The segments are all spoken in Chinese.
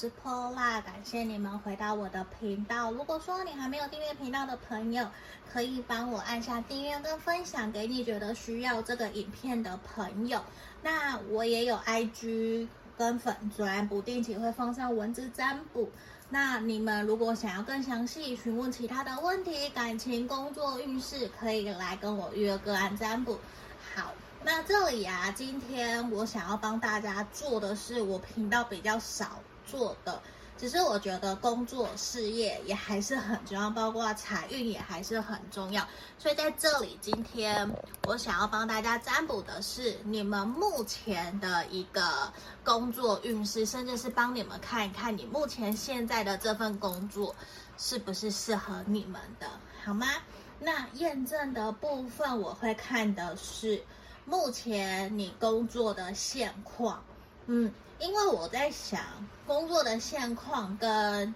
是 Paula，感谢你们回到我的频道。如果说你还没有订阅频道的朋友，可以帮我按下订阅跟分享给你觉得需要这个影片的朋友。那我也有 IG 跟粉专，不定期会放上文字占卜。那你们如果想要更详细询问其他的问题，感情、工作、运势，可以来跟我预约个案占卜。好。那这里啊，今天我想要帮大家做的是我频道比较少做的，只是我觉得工作事业也还是很重要，包括财运也还是很重要。所以在这里，今天我想要帮大家占卜的是你们目前的一个工作运势，甚至是帮你们看一看你目前现在的这份工作是不是适合你们的，好吗？那验证的部分我会看的是。目前你工作的现况，嗯，因为我在想工作的现况跟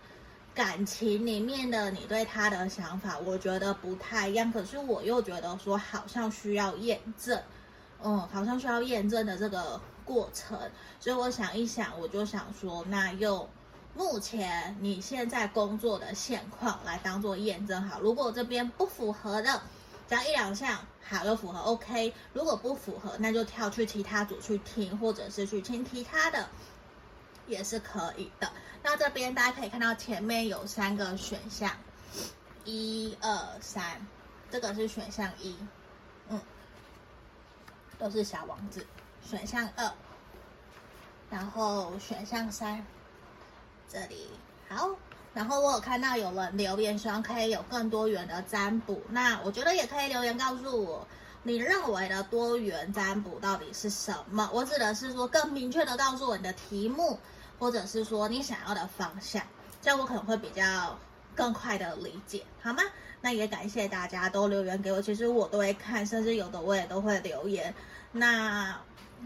感情里面的你对他的想法，我觉得不太一样。可是我又觉得说好像需要验证，嗯，好像需要验证的这个过程。所以我想一想，我就想说，那用目前你现在工作的现况来当做验证好。如果这边不符合的，只要一两项。好，又符合 OK。如果不符合，那就跳去其他组去听，或者是去听其他的，也是可以的。那这边大家可以看到前面有三个选项，一二三，这个是选项一，嗯，都是小王子。选项二，然后选项三，这里好。然后我有看到有人留言，希望可以有更多元的占卜。那我觉得也可以留言告诉我，你认为的多元占卜到底是什么？我指的是说更明确的告诉我你的题目，或者是说你想要的方向，这样我可能会比较更快的理解，好吗？那也感谢大家都留言给我，其实我都会看，甚至有的我也都会留言。那。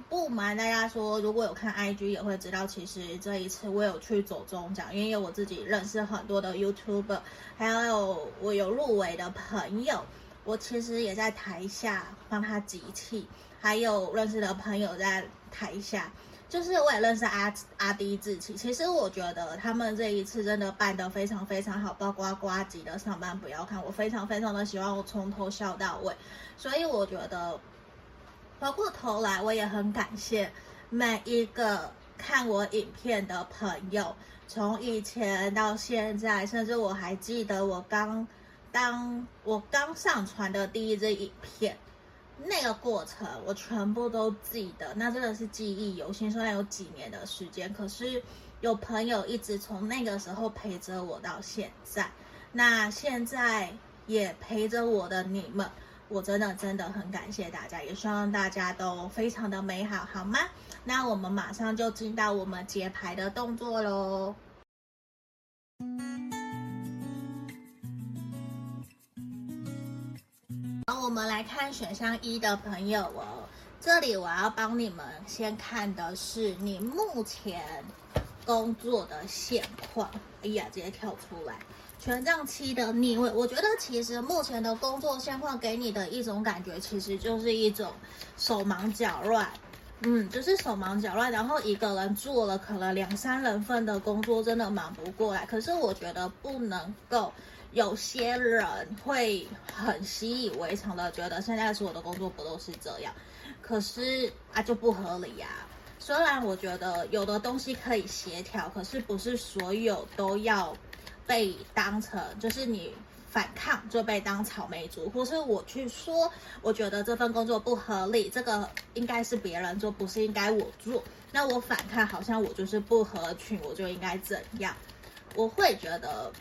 不瞒大家说，如果有看 IG 也会知道，其实这一次我有去走中奖，因为我自己认识很多的 YouTuber，还有我有入围的朋友，我其实也在台下帮他集气，还有认识的朋友在台下，就是我也认识阿阿迪志气。其实我觉得他们这一次真的办得非常非常好，包括呱吉的上班不要看，我非常非常的喜欢，我从头笑到尾，所以我觉得。回过头来，我也很感谢每一个看我影片的朋友，从以前到现在，甚至我还记得我刚当我刚上传的第一支影片，那个过程我全部都记得，那真的是记忆犹新。虽然有几年的时间，可是有朋友一直从那个时候陪着我到现在，那现在也陪着我的你们。我真的真的很感谢大家，也希望大家都非常的美好，好吗？那我们马上就进到我们解牌的动作喽。好，我们来看选项一的朋友哦，这里我要帮你们先看的是你目前工作的现况。哎呀，直接跳出来。权杖七的逆位，我觉得其实目前的工作现况给你的一种感觉，其实就是一种手忙脚乱，嗯，就是手忙脚乱，然后一个人做了可能两三人份的工作，真的忙不过来。可是我觉得不能够，有些人会很习以为常的觉得现在所有的工作不都是这样，可是啊就不合理呀。虽然我觉得有的东西可以协调，可是不是所有都要。被当成就是你反抗就被当草莓族，或是我去说，我觉得这份工作不合理，这个应该是别人做，不是应该我做。那我反抗，好像我就是不合群，我就应该怎样？我会觉得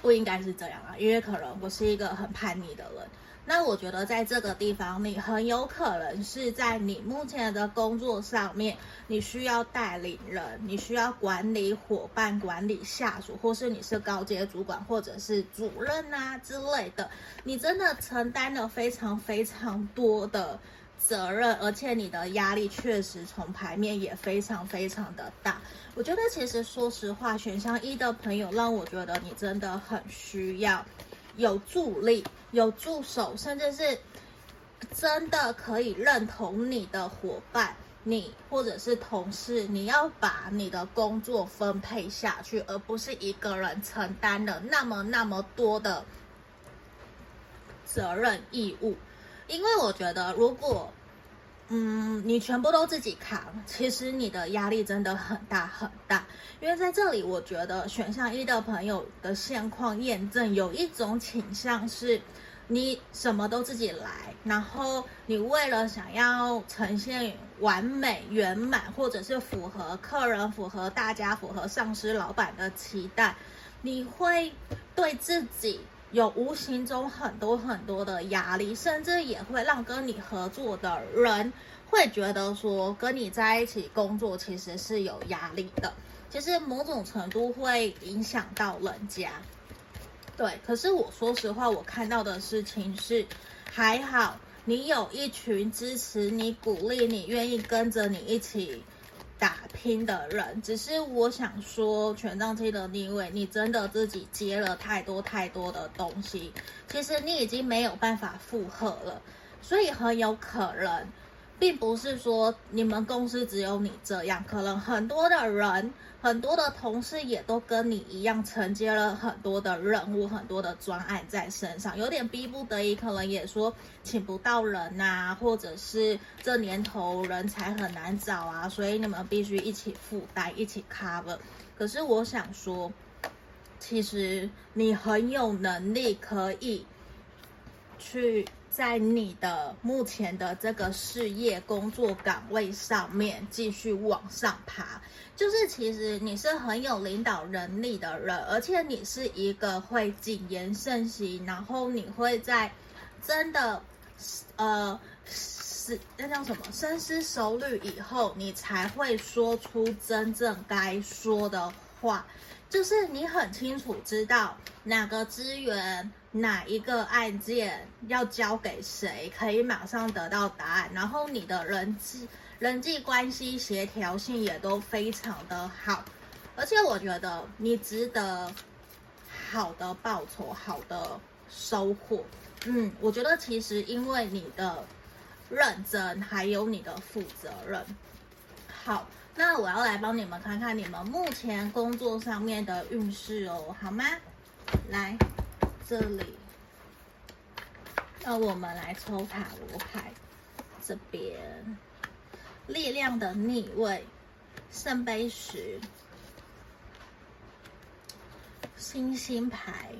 不应该是这样啊，因为可能我是一个很叛逆的人。那我觉得在这个地方，你很有可能是在你目前的工作上面，你需要带领人，你需要管理伙伴、管理下属，或是你是高阶主管，或者是主任啊之类的，你真的承担了非常非常多的责任，而且你的压力确实从牌面也非常非常的大。我觉得其实说实话，选项一的朋友让我觉得你真的很需要。有助力、有助手，甚至是真的可以认同你的伙伴，你或者是同事，你要把你的工作分配下去，而不是一个人承担了那么那么多的责任义务。因为我觉得，如果嗯你全部都自己扛，其实你的压力真的很大很大。因为在这里，我觉得选项一的朋友的现况验证有一种倾向是。你什么都自己来，然后你为了想要呈现完美圆满，或者是符合客人、符合大家、符合上司、老板的期待，你会对自己有无形中很多很多的压力，甚至也会让跟你合作的人会觉得说，跟你在一起工作其实是有压力的，其实某种程度会影响到人家。对，可是我说实话，我看到的事情是，还好你有一群支持你、鼓励你、愿意跟着你一起打拼的人。只是我想说，权杖七的逆位，你真的自己接了太多太多的东西，其实你已经没有办法负荷了，所以很有可能。并不是说你们公司只有你这样，可能很多的人、很多的同事也都跟你一样承接了很多的任务、很多的专案在身上，有点逼不得已，可能也说请不到人呐，或者是这年头人才很难找啊，所以你们必须一起负担、一起 cover。可是我想说，其实你很有能力可以去。在你的目前的这个事业工作岗位上面继续往上爬，就是其实你是很有领导能力的人，而且你是一个会谨言慎行，然后你会在真的呃是那叫什么？深思熟虑以后，你才会说出真正该说的话，就是你很清楚知道哪个资源。哪一个案件要交给谁，可以马上得到答案，然后你的人际人际关系协调性也都非常的好，而且我觉得你值得好的报酬，好的收获。嗯，我觉得其实因为你的认真，还有你的负责任。好，那我要来帮你们看看你们目前工作上面的运势哦，好吗？来。这里，那我们来抽塔罗牌。这边，力量的逆位，圣杯十，星星牌，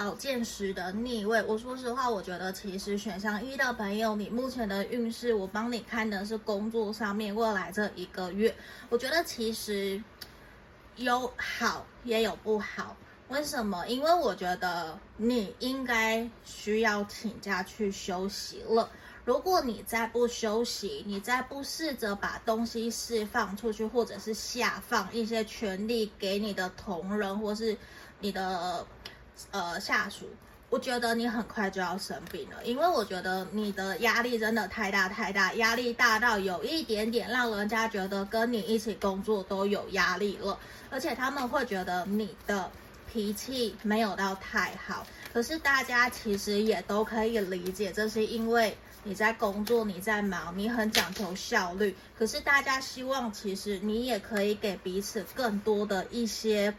宝剑十的逆位。我说实话，我觉得其实选项一的朋友，你目前的运势，我帮你看的是工作上面未来这一个月。我觉得其实有好也有不好。为什么？因为我觉得你应该需要请假去休息了。如果你再不休息，你再不试着把东西释放出去，或者是下放一些权力给你的同仁或是你的呃下属，我觉得你很快就要生病了。因为我觉得你的压力真的太大太大，压力大到有一点点让人家觉得跟你一起工作都有压力了，而且他们会觉得你的。脾气没有到太好，可是大家其实也都可以理解，这是因为你在工作，你在忙，你很讲求效率。可是大家希望，其实你也可以给彼此更多的一些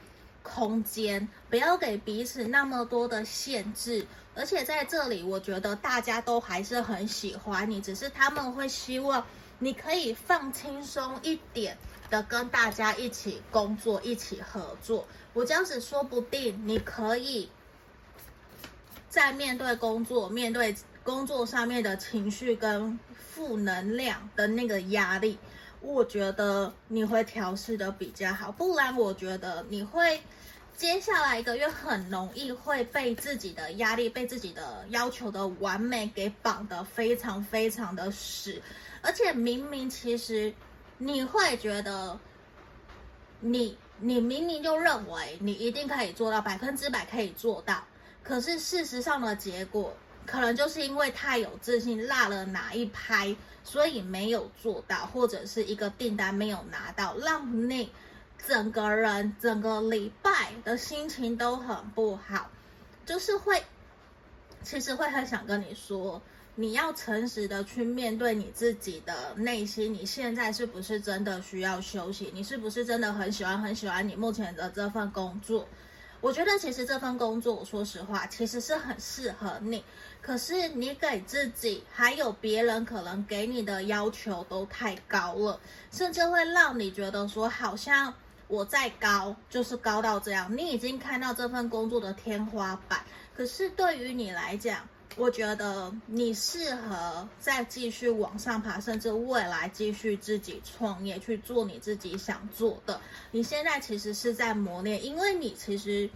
空间，不要给彼此那么多的限制。而且在这里，我觉得大家都还是很喜欢你，只是他们会希望你可以放轻松一点的跟大家一起工作，一起合作。我这样子说不定你可以在面对工作、面对工作上面的情绪跟负能量的那个压力，我觉得你会调试的比较好。不然，我觉得你会接下来一个月很容易会被自己的压力、被自己的要求的完美给绑得非常非常的死。而且明明其实你会觉得你。你明明就认为你一定可以做到百分之百可以做到，可是事实上的结果，可能就是因为太有自信，落了哪一拍，所以没有做到，或者是一个订单没有拿到，让你整个人整个礼拜的心情都很不好，就是会，其实会很想跟你说，你要诚实的去面对你自己的内心，你现在是不是真的需要休息？你是不是真的很喜欢很喜欢你目前的这份工作？我觉得其实这份工作，说实话，其实是很适合你。可是你给自己还有别人可能给你的要求都太高了，甚至会让你觉得说，好像我再高就是高到这样。你已经看到这份工作的天花板，可是对于你来讲，我觉得你适合再继续往上爬，甚至未来继续自己创业去做你自己想做的。你现在其实是在磨练，因为你其实。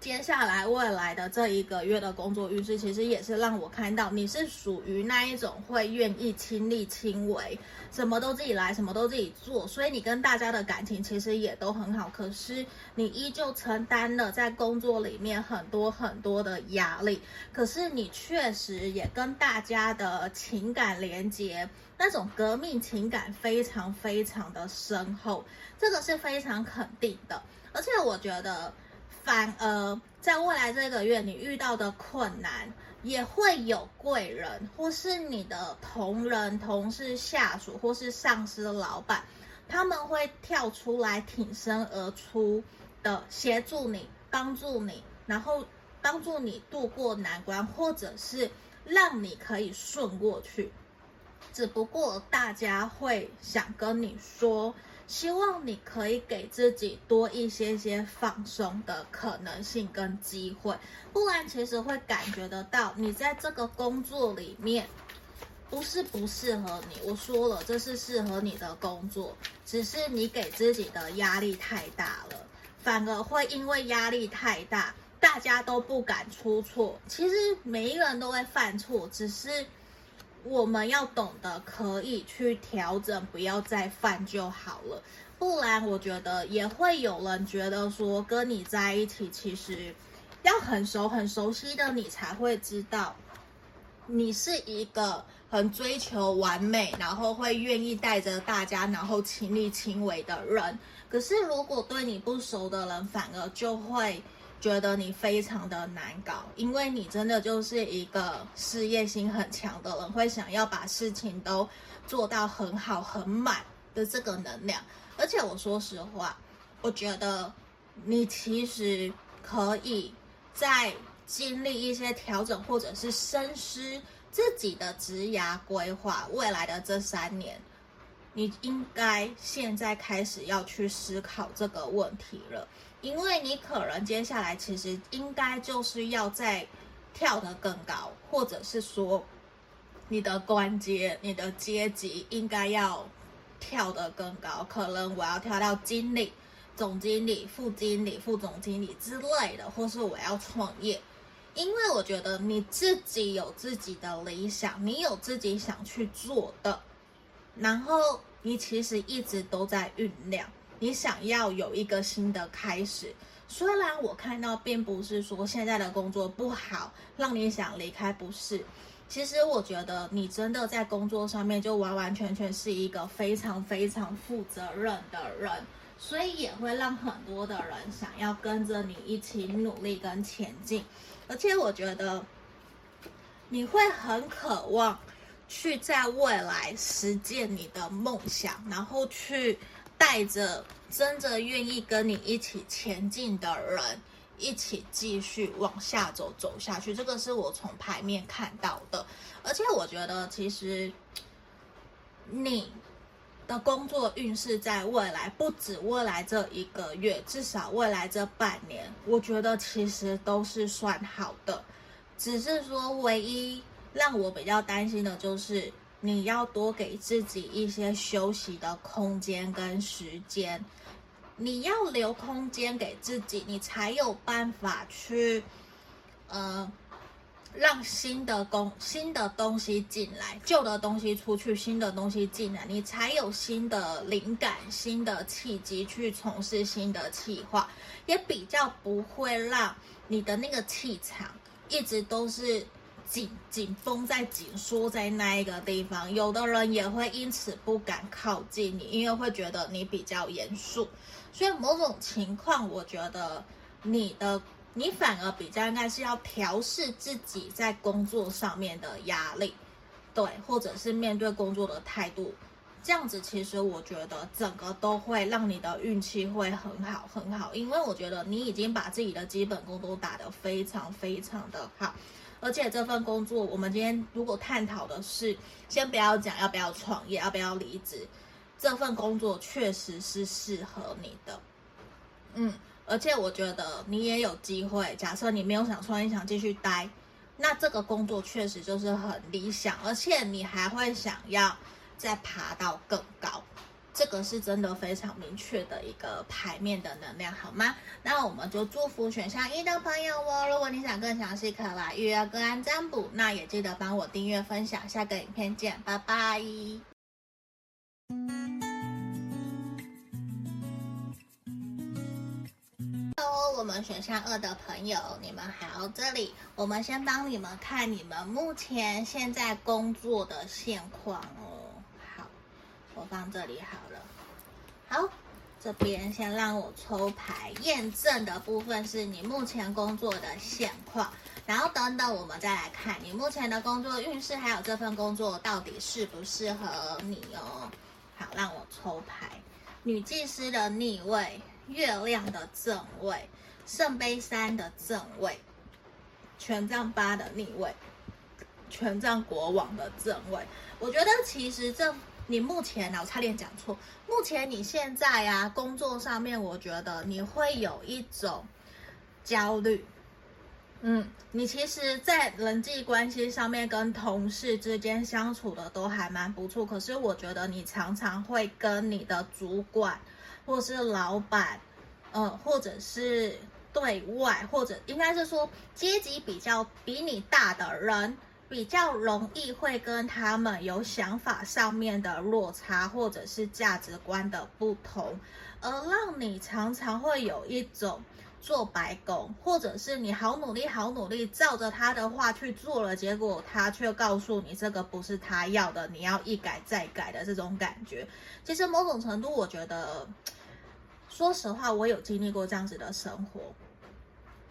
接下来未来的这一个月的工作运势，其实也是让我看到你是属于那一种会愿意亲力亲为，什么都自己来，什么都自己做，所以你跟大家的感情其实也都很好。可是你依旧承担了在工作里面很多很多的压力，可是你确实也跟大家的情感连接，那种革命情感非常非常的深厚，这个是非常肯定的。而且我觉得。反而在未来这个月，你遇到的困难也会有贵人，或是你的同仁、同事、下属，或是上司、老板，他们会跳出来挺身而出的协助你、帮助你，然后帮助你度过难关，或者是让你可以顺过去。只不过大家会想跟你说。希望你可以给自己多一些些放松的可能性跟机会，不然其实会感觉得到你在这个工作里面不是不适合你。我说了，这是适合你的工作，只是你给自己的压力太大了，反而会因为压力太大，大家都不敢出错。其实每一个人都会犯错，只是。我们要懂得可以去调整，不要再犯就好了。不然，我觉得也会有人觉得说，跟你在一起，其实要很熟很熟悉的你才会知道，你是一个很追求完美，然后会愿意带着大家，然后亲力亲为的人。可是，如果对你不熟的人，反而就会。觉得你非常的难搞，因为你真的就是一个事业心很强的人，会想要把事情都做到很好很满的这个能量。而且我说实话，我觉得你其实可以在经历一些调整，或者是深思自己的职涯规划，未来的这三年，你应该现在开始要去思考这个问题了。因为你可能接下来其实应该就是要再跳得更高，或者是说你的关阶、你的阶级应该要跳得更高。可能我要跳到经理、总经理、副经理、副总经理之类的，或是我要创业。因为我觉得你自己有自己的理想，你有自己想去做的，然后你其实一直都在酝酿。你想要有一个新的开始，虽然我看到并不是说现在的工作不好，让你想离开，不是。其实我觉得你真的在工作上面就完完全全是一个非常非常负责任的人，所以也会让很多的人想要跟着你一起努力跟前进。而且我觉得你会很渴望去在未来实践你的梦想，然后去。带着真的愿意跟你一起前进的人，一起继续往下走，走下去。这个是我从牌面看到的，而且我觉得其实你的工作运势在未来，不止未来这一个月，至少未来这半年，我觉得其实都是算好的。只是说，唯一让我比较担心的就是。你要多给自己一些休息的空间跟时间，你要留空间给自己，你才有办法去，呃，让新的工、新的东西进来，旧的东西出去，新的东西进来，你才有新的灵感、新的契机去从事新的企划，也比较不会让你的那个气场一直都是。紧紧绷在紧缩在那一个地方，有的人也会因此不敢靠近你，因为会觉得你比较严肃。所以某种情况，我觉得你的你反而比较应该是要调试自己在工作上面的压力，对，或者是面对工作的态度，这样子其实我觉得整个都会让你的运气会很好很好，因为我觉得你已经把自己的基本功都打得非常非常的好，而且这份工作我们今天如果探讨的是，先不要讲要不要创业，要不要离职，这份工作确实是适合你的，嗯。而且我觉得你也有机会。假设你没有想创业，想继续待，那这个工作确实就是很理想。而且你还会想要再爬到更高，这个是真的非常明确的一个牌面的能量，好吗？那我们就祝福选项一的朋友哦。如果你想更详细，可来预约个案占卜。那也记得帮我订阅分享，下个影片见，拜拜。我们选项二的朋友，你们好，这里我们先帮你们看你们目前现在工作的现况哦。我放这里好了。好，这边先让我抽牌验证的部分是你目前工作的现况，然后等等我们再来看你目前的工作运势，还有这份工作到底适不适合你哦。好，让我抽牌，女祭司的逆位，月亮的正位。圣杯三的正位，权杖八的逆位，权杖国王的正位。我觉得其实这你目前呢，我差点讲错。目前你现在啊，工作上面，我觉得你会有一种焦虑。嗯，你其实，在人际关系上面跟同事之间相处的都还蛮不错，可是我觉得你常常会跟你的主管或是老板，嗯，或者是。对外，或者应该是说阶级比较比你大的人，比较容易会跟他们有想法上面的落差，或者是价值观的不同，而让你常常会有一种做白工，或者是你好努力好努力照着他的话去做了，结果他却告诉你这个不是他要的，你要一改再改的这种感觉。其实某种程度，我觉得。说实话，我有经历过这样子的生活，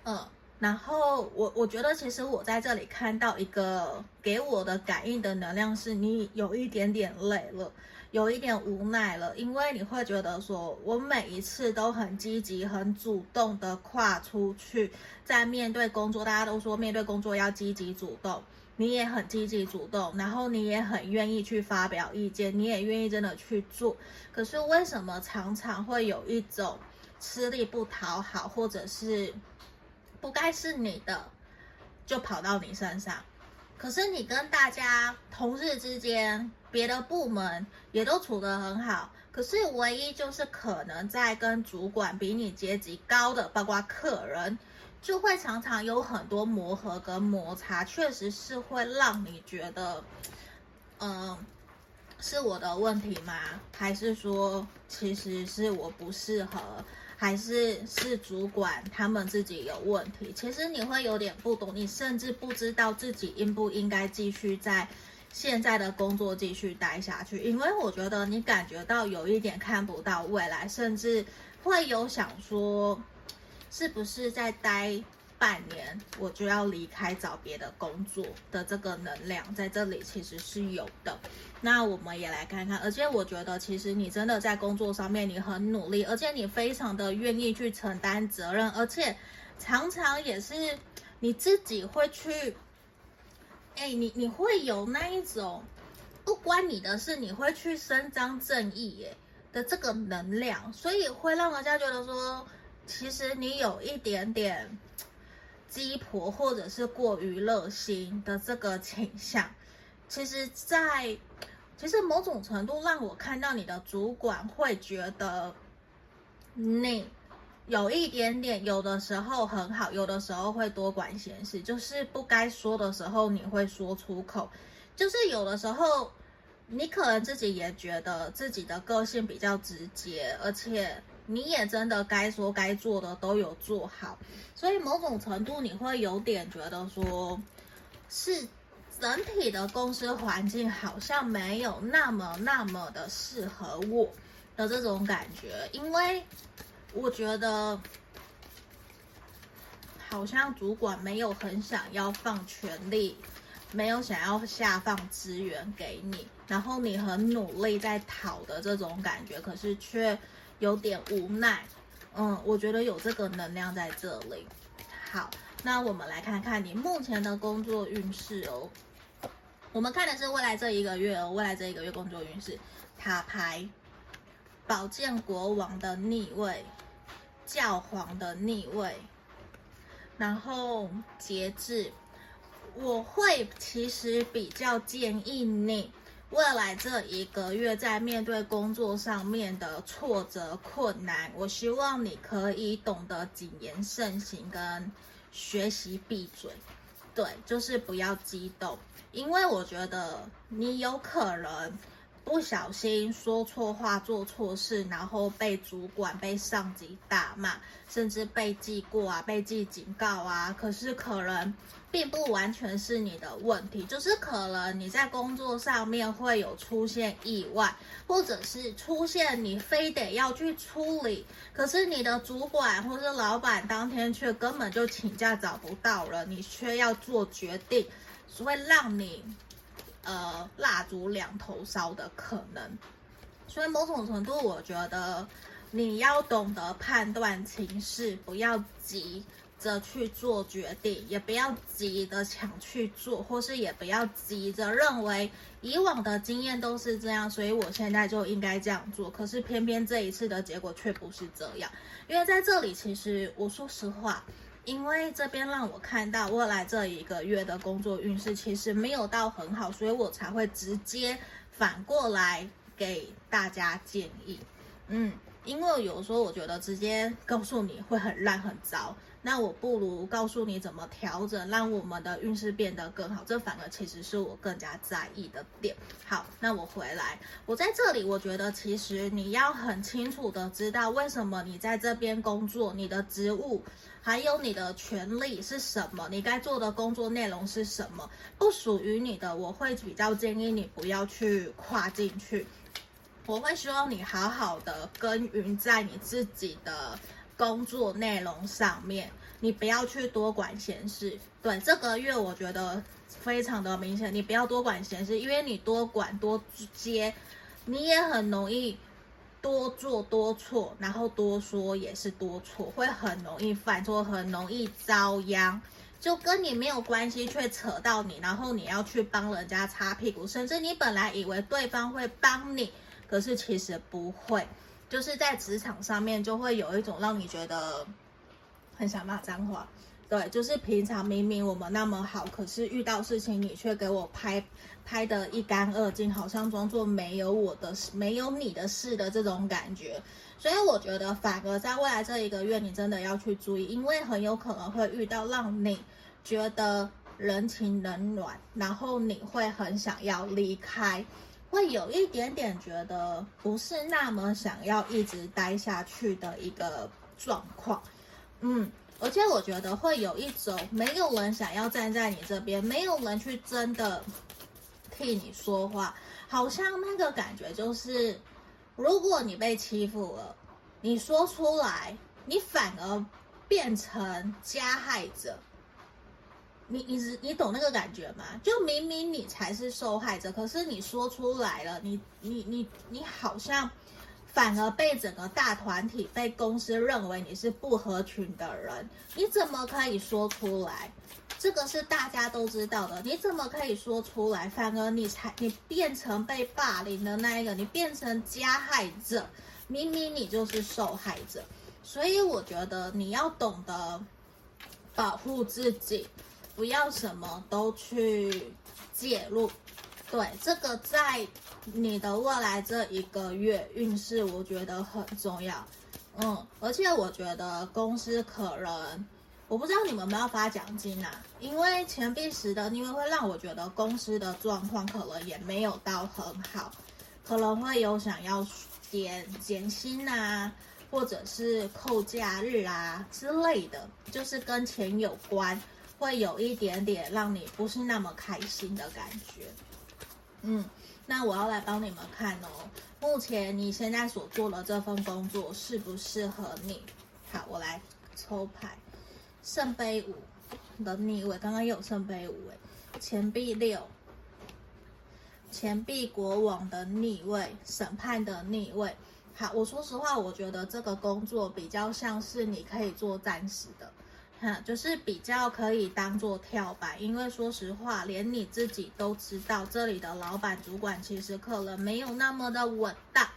嗯，然后我我觉得其实我在这里看到一个给我的感应的能量是，你有一点点累了，有一点无奈了，因为你会觉得说，我每一次都很积极、很主动的跨出去，在面对工作，大家都说面对工作要积极主动。你也很积极主动，然后你也很愿意去发表意见，你也愿意真的去做。可是为什么常常会有一种吃力不讨好，或者是不该是你的就跑到你身上？可是你跟大家同事之间，别的部门也都处得很好，可是唯一就是可能在跟主管比你阶级高的，包括客人。就会常常有很多磨合跟摩擦，确实是会让你觉得，嗯，是我的问题吗？还是说其实是我不适合？还是是主管他们自己有问题？其实你会有点不懂，你甚至不知道自己应不应该继续在现在的工作继续待下去，因为我觉得你感觉到有一点看不到未来，甚至会有想说。是不是在待半年，我就要离开找别的工作的这个能量在这里其实是有的。那我们也来看看，而且我觉得其实你真的在工作上面你很努力，而且你非常的愿意去承担责任，而且常常也是你自己会去，哎，你你会有那一种不关你的事，你会去伸张正义耶的这个能量，所以会让人家觉得说。其实你有一点点鸡婆，或者是过于热心的这个倾向。其实在，其实某种程度让我看到你的主管会觉得你有一点点，有的时候很好，有的时候会多管闲事，就是不该说的时候你会说出口，就是有的时候你可能自己也觉得自己的个性比较直接，而且。你也真的该说该做的都有做好，所以某种程度你会有点觉得说，是整体的公司环境好像没有那么那么的适合我的这种感觉，因为我觉得，好像主管没有很想要放权力，没有想要下放资源给你，然后你很努力在讨的这种感觉，可是却有点无奈。嗯，我觉得有这个能量在这里。好，那我们来看看你目前的工作运势哦。我们看的是未来这一个月哦，未来这一个月工作运势，塔牌，宝剑国王的逆位，教皇的逆位，然后节制。我会其实比较建议你，未来这一个月在面对工作上面的挫折困难，我希望你可以懂得谨言慎行跟学习闭嘴。对，就是不要激动，因为我觉得你有可能不小心说错话、做错事，然后被主管、被上级大骂，甚至被记过啊、被记警告啊。可是可能并不完全是你的问题，就是可能你在工作上面会有出现意外，或者是出现你非得要去处理，可是你的主管或是老板当天却根本就请假找不到了，你却要做决定，只会让你呃蜡烛两头烧的可能。所以某种程度，我觉得你要懂得判断情势，不要急。着去做决定，也不要急着抢去做，或是也不要急着认为以往的经验都是这样，所以我现在就应该这样做。可是偏偏这一次的结果却不是这样，因为在这里，其实我说实话，因为这边让我看到未来这一个月的工作运势其实没有到很好，所以我才会直接反过来给大家建议。嗯，因为有时候我觉得直接告诉你会很烂很糟。那我不如告诉你怎么调整，让我们的运势变得更好。这反而其实是我更加在意的点。好，那我回来，我在这里，我觉得其实你要很清楚的知道，为什么你在这边工作，你的职务，还有你的权利是什么，你该做的工作内容是什么，不属于你的，我会比较建议你不要去跨进去。我会希望你好好的耕耘在你自己的。工作内容上面，你不要去多管闲事。对，这个月我觉得非常的明显，你不要多管闲事，因为你多管多接，你也很容易多做多错，然后多说也是多错，会很容易犯错，很容易遭殃。就跟你没有关系，却扯到你，然后你要去帮人家擦屁股，甚至你本来以为对方会帮你，可是其实不会。就是在职场上面，就会有一种让你觉得很想骂脏话。对，就是平常明明我们那么好，可是遇到事情你却给我拍拍得一干二净，好像装作没有我的事、没有你的事的这种感觉。所以我觉得，反而在未来这一个月，你真的要去注意，因为很有可能会遇到让你觉得人情冷暖，然后你会很想要离开。会有一点点觉得不是那么想要一直待下去的一个状况，嗯，而且我觉得会有一种没有人想要站在你这边，没有人去真的替你说话，好像那个感觉就是，如果你被欺负了，你说出来，你反而变成加害者。你你你懂那个感觉吗？就明明你才是受害者，可是你说出来了，你你你你好像反而被整个大团体、被公司认为你是不合群的人。你怎么可以说出来？这个是大家都知道的，你怎么可以说出来？反而你才你变成被霸凌的那一个，你变成加害者，明明你就是受害者。所以我觉得你要懂得保护自己。不要什么都去介入，对，这个在你的未来这一个月运势，我觉得很重要。嗯，而且我觉得公司可能，我不知道你们有没有发奖金啊？因为钱币十的，因为会让我觉得公司的状况可能也没有到很好，可能会有想要减减薪啊，或者是扣假日啊之类的，就是跟钱有关。会有一点点让你不是那么开心的感觉，嗯，那我要来帮你们看哦。目前你现在所做的这份工作适不适合你？好，我来抽牌。圣杯五的逆位，刚刚有圣杯五哎，钱币六，钱币国王的逆位，审判的逆位。好，我说实话，我觉得这个工作比较像是你可以做暂时的。就是比较可以当做跳板，因为说实话，连你自己都知道，这里的老板主管其实可能没有那么的稳当。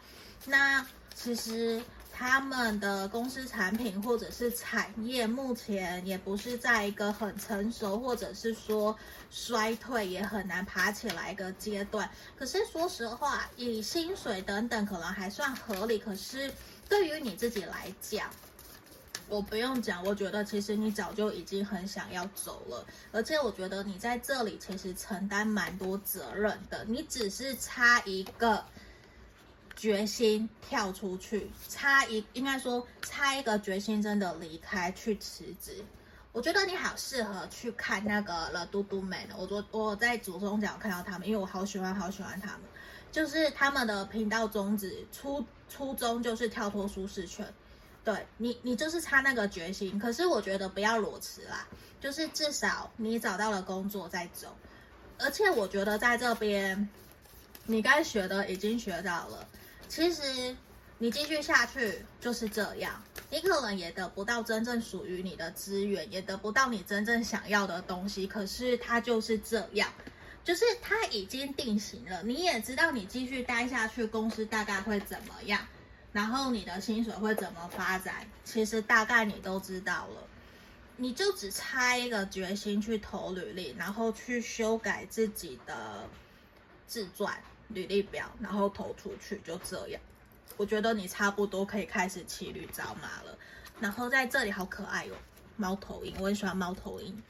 那其实他们的公司产品或者是产业目前也不是在一个很成熟，或者是说衰退也很难爬起来一个阶段。可是说实话，以薪水等等可能还算合理，可是对于你自己来讲。我不用讲，我觉得其实你早就已经很想要走了，而且我觉得你在这里其实承担蛮多责任的，你只是差一个决心跳出去，差一应该说差一个决心真的离开去辞职。我觉得你好适合去看那个了嘟嘟们，我昨我在左中角看到他们，因为我好喜欢好喜欢他们，就是他们的频道宗旨初初衷就是跳脱舒适圈。对你，你就是差那个决心。可是我觉得不要裸辞啦，就是至少你找到了工作再走。而且我觉得在这边，你该学的已经学到了。其实你继续下去就是这样，你可能也得不到真正属于你的资源，也得不到你真正想要的东西。可是它就是这样，就是它已经定型了。你也知道，你继续待下去，公司大概会怎么样。然后你的薪水会怎么发展？其实大概你都知道了，你就只差一个决心去投履历，然后去修改自己的自传履历表，然后投出去，就这样。我觉得你差不多可以开始骑驴找马了。然后在这里好可爱哟、猫头鹰，我很喜欢猫头鹰。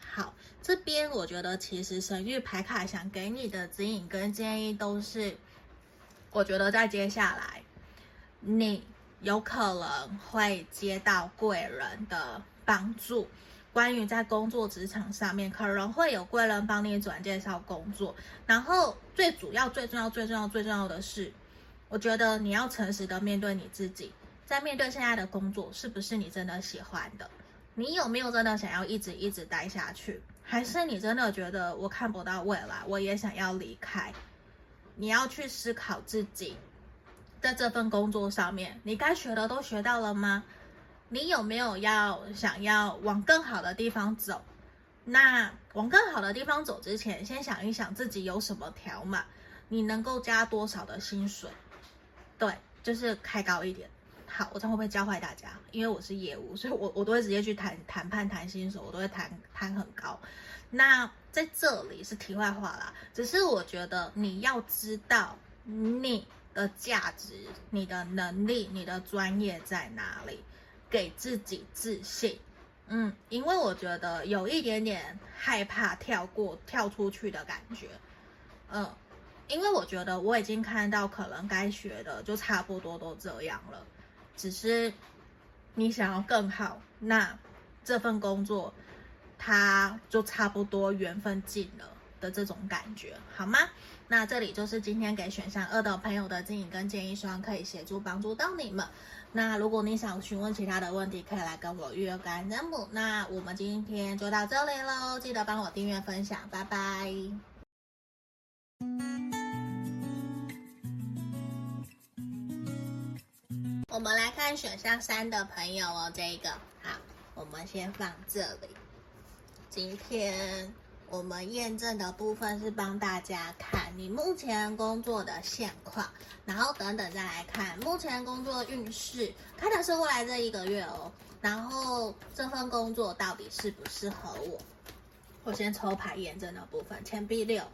好，这边我觉得其实神域牌卡想给你的指引跟建议都是，我觉得在接下来。你有可能会接到贵人的帮助，关于在工作职场上面，可能会有贵人帮你转介绍工作。然后最主要、最重要、最重要、最重要的是，我觉得你要诚实的面对你自己，在面对现在的工作，是不是你真的喜欢的？你有没有真的想要一直一直待下去？还是你真的觉得我看不到未来，我也想要离开？你要去思考自己。在这份工作上面，你该学的都学到了吗？你有没有要想要往更好的地方走？那往更好的地方走之前，先想一想自己有什么条码，你能够加多少的薪水？对，就是开高一点。好，我这会不会教坏大家？因为我是业务，所以我我都会直接去谈谈判谈薪水，我都会谈谈很高。那在这里是题外话啦，只是我觉得你要知道你。的价值，你的能力，你的专业在哪里？给自己自信。嗯，因为我觉得有一点点害怕跳过、跳出去的感觉。嗯，因为我觉得我已经看到，可能该学的就差不多都这样了。只是你想要更好，那这份工作它就差不多缘分尽了的这种感觉，好吗？那这里就是今天给选项二的朋友的指引跟建议，希望可以协助帮助到你们。那如果你想询问其他的问题，可以来跟我预约个案占卜。那我们今天就到这里喽，记得帮我订阅分享，拜拜。我们来看选项三的朋友哦，这一个好，我们先放这里。今天。我们验证的部分是帮大家看你目前工作的现况，然后等等再来看目前工作运势，看的是未来这一个月哦。然后这份工作到底适不适合我？我先抽牌验证的部分，钱币六，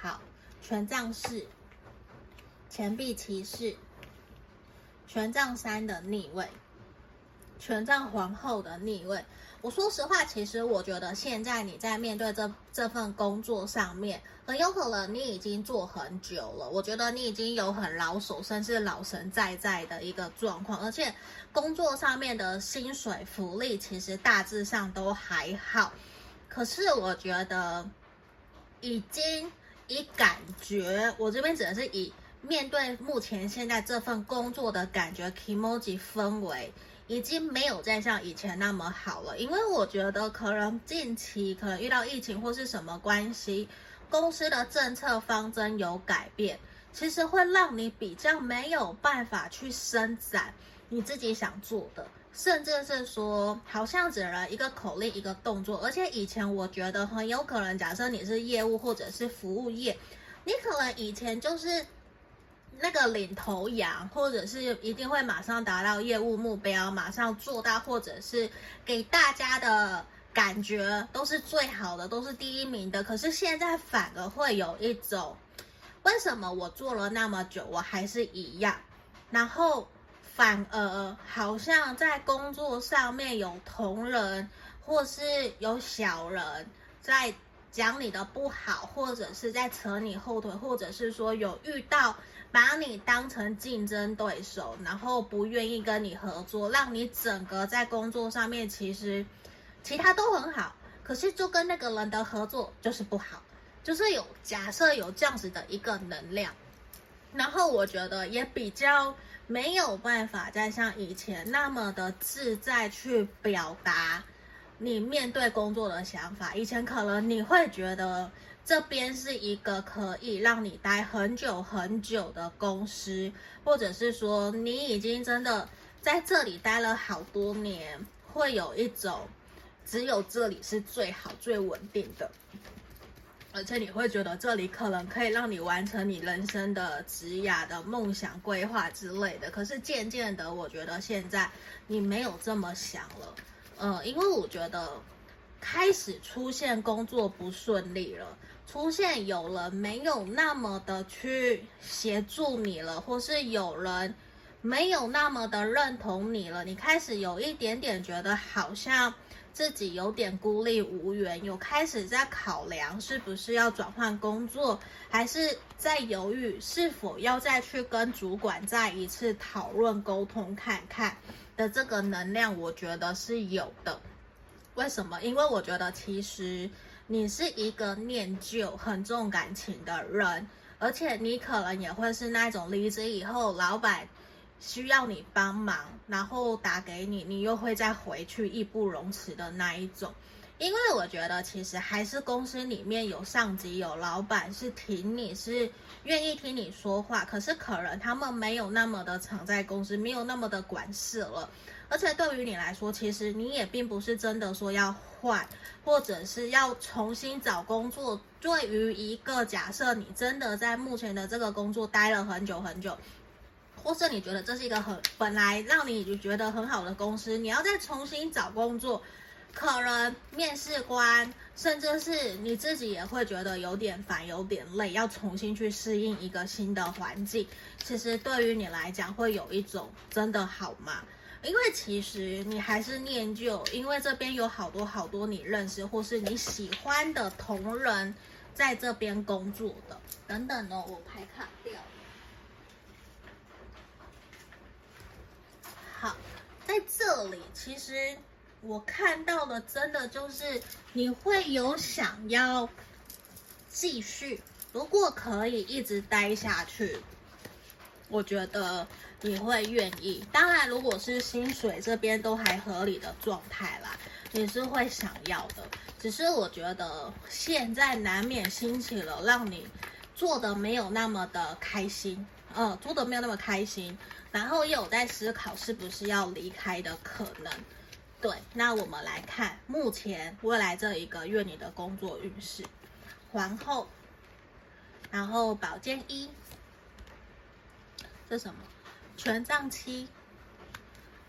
好，权杖四，钱币骑士，权杖三的逆位，权杖皇后的逆位。我说实话，其实我觉得现在你在面对这这份工作上面，很有可能你已经做很久了。我觉得你已经有很老手，甚至老神在在的一个状况，而且工作上面的薪水福利其实大致上都还好。可是我觉得已经以感觉，我这边指的是以面对目前现在这份工作的感觉，kimoji 氛围。已经没有再像以前那么好了，因为我觉得可能近期可能遇到疫情或是什么关系，公司的政策方针有改变，其实会让你比较没有办法去伸展你自己想做的，甚至是说好像只能一个口令一个动作，而且以前我觉得很有可能，假设你是业务或者是服务业，你可能以前就是。那个领头羊，或者是一定会马上达到业务目标，马上做到，或者是给大家的感觉都是最好的，都是第一名的。可是现在反而会有一种，为什么我做了那么久，我还是一样？然后反而好像在工作上面有同仁，或是有小人在讲你的不好，或者是在扯你后腿，或者是说有遇到。把你当成竞争对手，然后不愿意跟你合作，让你整个在工作上面其实其他都很好，可是就跟那个人的合作就是不好，就是有假设有这样子的一个能量，然后我觉得也比较没有办法再像以前那么的自在去表达你面对工作的想法，以前可能你会觉得。这边是一个可以让你待很久很久的公司，或者是说你已经真的在这里待了好多年，会有一种只有这里是最好最稳定的，而且你会觉得这里可能可以让你完成你人生的职涯的梦想规划之类的。可是渐渐的，我觉得现在你没有这么想了，嗯，因为我觉得开始出现工作不顺利了。出现有人没有那么的去协助你了，或是有人没有那么的认同你了，你开始有一点点觉得好像自己有点孤立无援，有开始在考量是不是要转换工作，还是在犹豫是否要再去跟主管再一次讨论沟通看看的这个能量，我觉得是有的。为什么？因为我觉得其实。你是一个念旧、很重感情的人，而且你可能也会是那种离职以后，老板需要你帮忙，然后打给你，你又会再回去义不容辞的那一种。因为我觉得，其实还是公司里面有上级、有老板是挺你，是愿意听你说话，可是可能他们没有那么的常在公司，没有那么的管事了。而且对于你来说，其实你也并不是真的说要换，或者是要重新找工作。对于一个假设，你真的在目前的这个工作待了很久很久，或是你觉得这是一个很本来让你觉得很好的公司，你要再重新找工作，可能面试官甚至是你自己也会觉得有点烦、有点累，要重新去适应一个新的环境。其实对于你来讲，会有一种真的好吗？因为其实你还是念旧，因为这边有好多好多你认识或是你喜欢的同仁在这边工作的等等呢，我牌卡掉。好，在这里其实我看到的真的就是你会有想要继续，如果可以一直待下去，我觉得。你会愿意？当然，如果是薪水这边都还合理的状态啦，你是会想要的。只是我觉得现在难免兴起了，让你做的没有那么的开心，嗯，做的没有那么开心，然后又有在思考是不是要离开的可能。对，那我们来看目前未来这一个月你的工作运势，皇后，然后宝剑一，这什么？权杖七，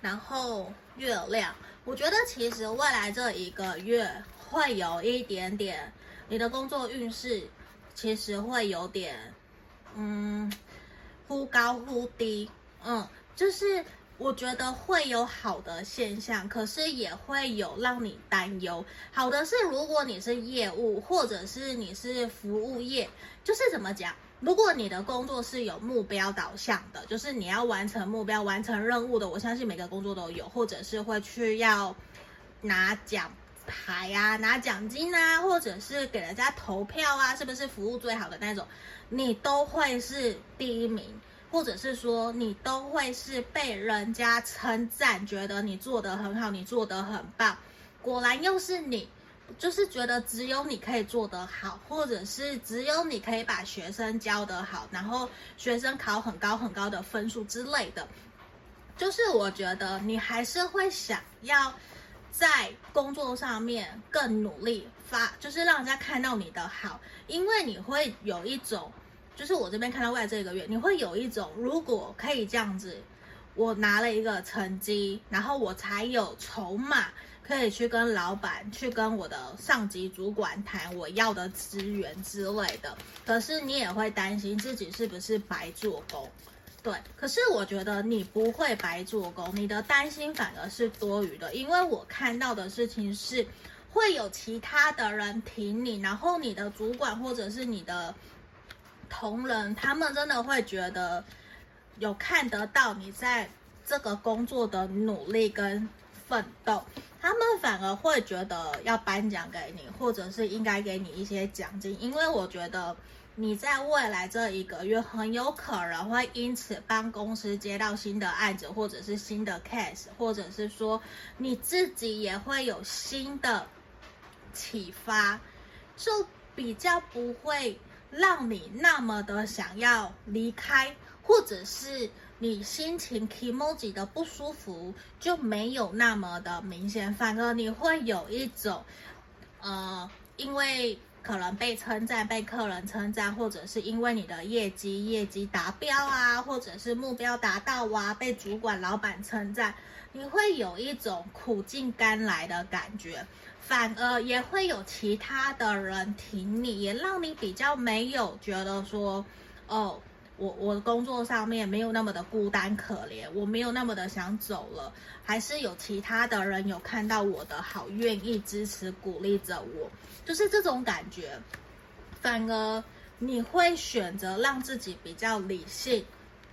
然后月亮，我觉得其实未来这一个月会有一点点，你的工作运势其实会有点，嗯，忽高忽低，嗯，就是我觉得会有好的现象，可是也会有让你担忧。好的是，如果你是业务，或者是你是服务业，就是怎么讲？如果你的工作是有目标导向的，就是你要完成目标、完成任务的，我相信每个工作都有，或者是会去要拿奖牌啊、拿奖金啊，或者是给人家投票啊，是不是服务最好的那种，你都会是第一名，或者是说你都会是被人家称赞，觉得你做得很好，你做得很棒。果然又是你，就是觉得只有你可以做得好，或者是只有你可以把学生教得好，然后学生考很高很高的分数之类的。就是我觉得你还是会想要在工作上面更努力发，就是让人家看到你的好，因为你会有一种，就是我这边看到未来这个月，你会有一种，如果可以这样子，我拿了一个成绩，然后我才有筹码可以去跟老板、去跟我的上级主管谈我要的资源之类的。可是你也会担心自己是不是白做工。对，可是我觉得你不会白做工，你的担心反而是多余的，因为我看到的事情是，会有其他的人挺你，然后你的主管或者是你的同仁，他们真的会觉得有看得到你在这个工作的努力跟奋斗，他们反而会觉得要颁奖给你，或者是应该给你一些奖金，因为我觉得。你在未来这一个月很有可能会因此帮公司接到新的案子，或者是新的 case，或者是说你自己也会有新的启发，就比较不会让你那么的想要离开，或者是你心情 kimoji 的不舒服就没有那么的明显，反而你会有一种，呃，因为。可能被称赞，被客人称赞，或者是因为你的业绩业绩达标啊，或者是目标达到啊，被主管老板称赞，你会有一种苦尽甘来的感觉，反而也会有其他的人挺你，也让你比较没有觉得说，哦。我我的工作上面没有那么的孤单可怜，我没有那么的想走了，还是有其他的人有看到我的好，愿意支持鼓励着我，就是这种感觉。反而你会选择让自己比较理性、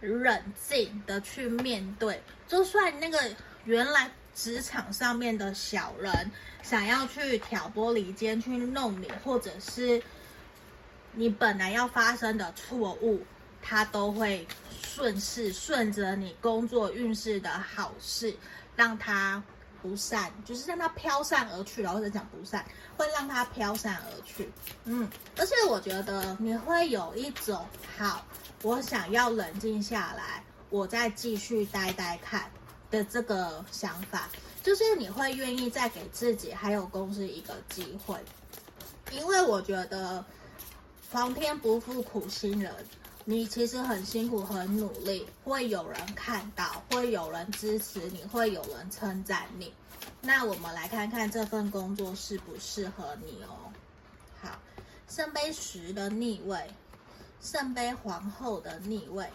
冷静的去面对，就算那个原来职场上面的小人想要去挑拨离间、去弄你，或者是你本来要发生的错误。他都会顺势顺着你工作运势的好事，让他不散，就是让他飘散而去，然后再讲不散，会让他飘散而去。嗯，而且我觉得你会有一种好，我想要冷静下来，我再继续待待看的这个想法，就是你会愿意再给自己还有公司一个机会，因为我觉得皇天不负苦心人。你其实很辛苦，很努力，会有人看到，会有人支持你，会有人称赞你。那我们来看看这份工作适不适合你哦。好，圣杯十的逆位，圣杯皇后的逆位，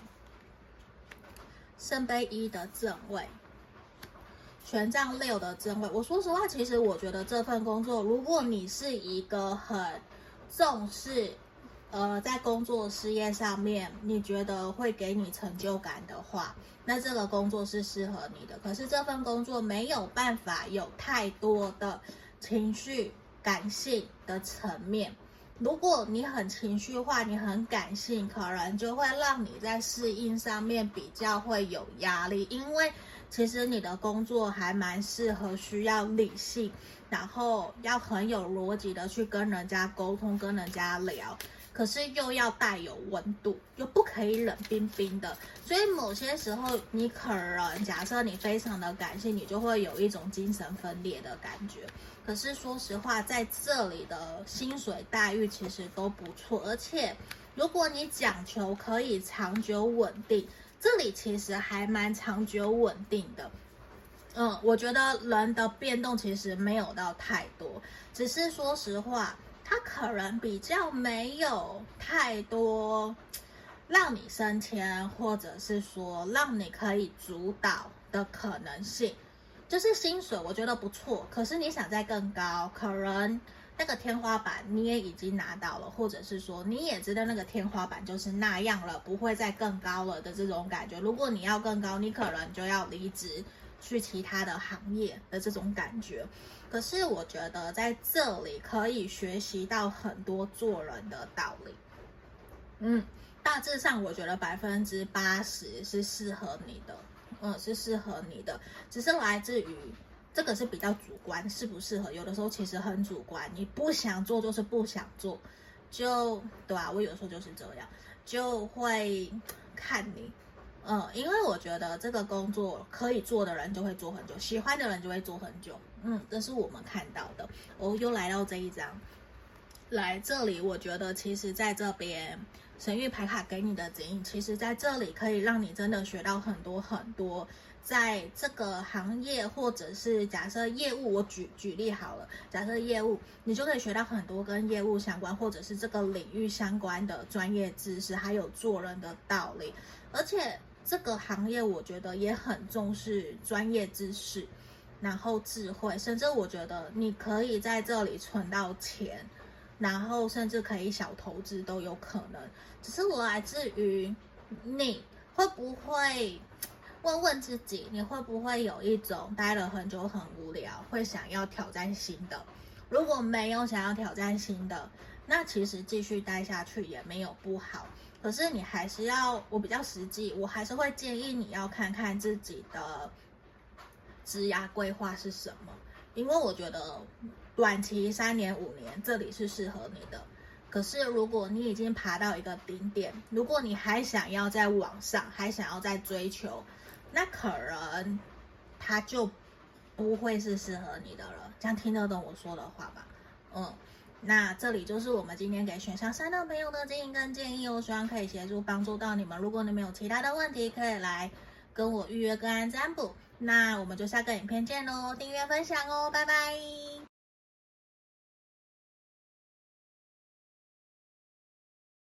圣杯一的正位，权杖六的正位。我说实话，其实我觉得这份工作，如果你是一个很重视。呃，在工作事业上面，你觉得会给你成就感的话，那这个工作是适合你的。可是这份工作没有办法有太多的情绪感性的层面。如果你很情绪化，你很感性，可能就会让你在适应上面比较会有压力。因为其实你的工作还蛮适合需要理性，然后要很有逻辑的去跟人家沟通，跟人家聊。可是又要带有温度，又不可以冷冰冰的，所以某些时候你可能假设你非常的感性，你就会有一种精神分裂的感觉。可是说实话，在这里的薪水待遇其实都不错，而且如果你讲求可以长久稳定，这里其实还蛮长久稳定的。嗯，我觉得人的变动其实没有到太多，只是说实话。他可能比较没有太多让你升迁，或者是说让你可以主导的可能性。就是薪水我觉得不错，可是你想再更高，可能那个天花板你也已经拿到了，或者是说你也知道那个天花板就是那样了，不会再更高了的这种感觉。如果你要更高，你可能就要离职去其他的行业的这种感觉。可是我觉得在这里可以学习到很多做人的道理，嗯，大致上我觉得百分之八十是适合你的，嗯，是适合你的，只是来自于这个是比较主观，适不适合，有的时候其实很主观，你不想做就是不想做，就对吧？我有时候就是这样，就会看你。嗯，因为我觉得这个工作可以做的人就会做很久，喜欢的人就会做很久。嗯，这是我们看到的。我又来到这一张，来这里，我觉得其实在这边神域牌卡给你的指引，其实在这里可以让你真的学到很多很多。在这个行业，或者是假设业务，我举举例好了，假设业务，你就可以学到很多跟业务相关，或者是这个领域相关的专业知识，还有做人的道理，而且。这个行业我觉得也很重视专业知识，然后智慧，甚至我觉得你可以在这里存到钱，然后甚至可以小投资都有可能。只是我来自于你会不会问问自己，你会不会有一种待了很久很无聊，会想要挑战新的？如果没有想要挑战新的，那其实继续待下去也没有不好。可是你还是要，我比较实际，我还是会建议你要看看自己的职涯规划是什么，因为我觉得短期三年五年这里是适合你的。可是如果你已经爬到一个顶点，如果你还想要再往上，还想要再追求，那可能它就不会是适合你的了。这样听得懂我说的话吧？嗯。那这里就是我们今天给选项三的朋友的建议跟建议，哦希望可以协助帮助到你们。如果你们有其他的问题，可以来跟我预约个案占卜。那我们就下个影片见喽，订阅分享哦，拜拜。